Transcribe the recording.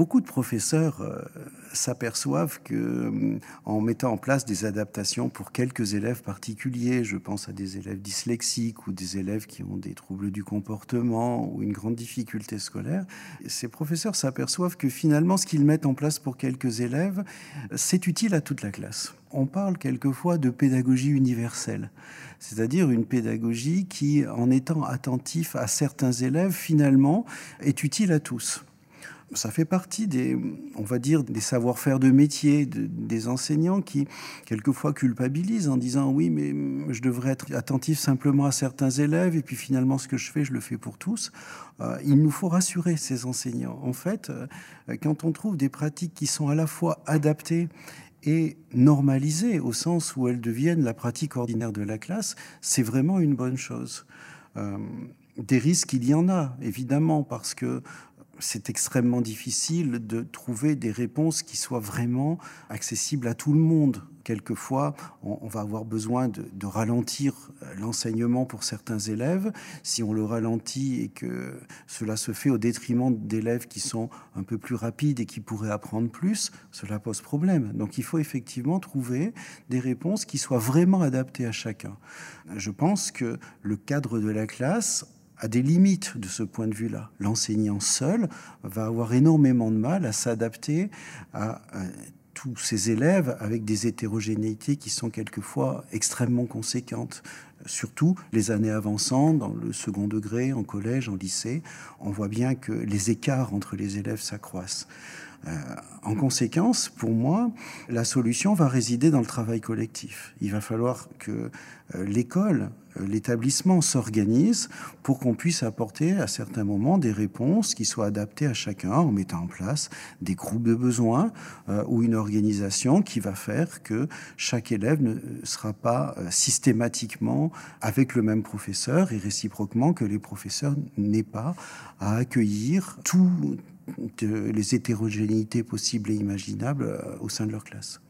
beaucoup de professeurs euh, s'aperçoivent que euh, en mettant en place des adaptations pour quelques élèves particuliers, je pense à des élèves dyslexiques ou des élèves qui ont des troubles du comportement ou une grande difficulté scolaire, ces professeurs s'aperçoivent que finalement ce qu'ils mettent en place pour quelques élèves, c'est utile à toute la classe. On parle quelquefois de pédagogie universelle, c'est-à-dire une pédagogie qui, en étant attentif à certains élèves, finalement, est utile à tous ça fait partie des, on va dire, des savoir-faire de métier des enseignants qui, quelquefois, culpabilisent en disant oui, mais je devrais être attentif simplement à certains élèves et puis finalement, ce que je fais, je le fais pour tous. Euh, il nous faut rassurer ces enseignants. En fait, euh, quand on trouve des pratiques qui sont à la fois adaptées et normalisées au sens où elles deviennent la pratique ordinaire de la classe, c'est vraiment une bonne chose. Euh, des risques, il y en a, évidemment, parce que c'est extrêmement difficile de trouver des réponses qui soient vraiment accessibles à tout le monde. Quelquefois, on, va avoir besoin de, ralentir l'enseignement pour certains élèves. Si on le ralentit et que cela se fait au détriment d'élèves qui sont un peu plus rapides et qui pourraient apprendre plus, cela pose problème. Donc il faut effectivement trouver des réponses qui soient vraiment adaptées à chacun. Je pense que le cadre de la classe a des limites de ce point de vue-là. L'enseignant seul va avoir énormément de mal à s'adapter à, tous ces élèves avec des hétérogénéités qui sont quelquefois extrêmement conséquentes. Surtout les années avançant, dans le second degré, en collège, en lycée, on voit bien que les écarts entre les élèves s'accroissent. Euh, en conséquence, pour moi, la solution va résider dans le travail collectif. Il va falloir que euh, l'école, l'établissement s'organise pour qu'on puisse apporter à certains moments des réponses qui soient adaptées à chacun en mettant en place des groupes de besoins ou une organisation qui va faire que chaque élève ne sera pas systématiquement avec le même professeur et réciproquement que les professeurs n'aient pas à accueillir tout les hétérogénéités possibles et imaginables euh, au sein de leur classe.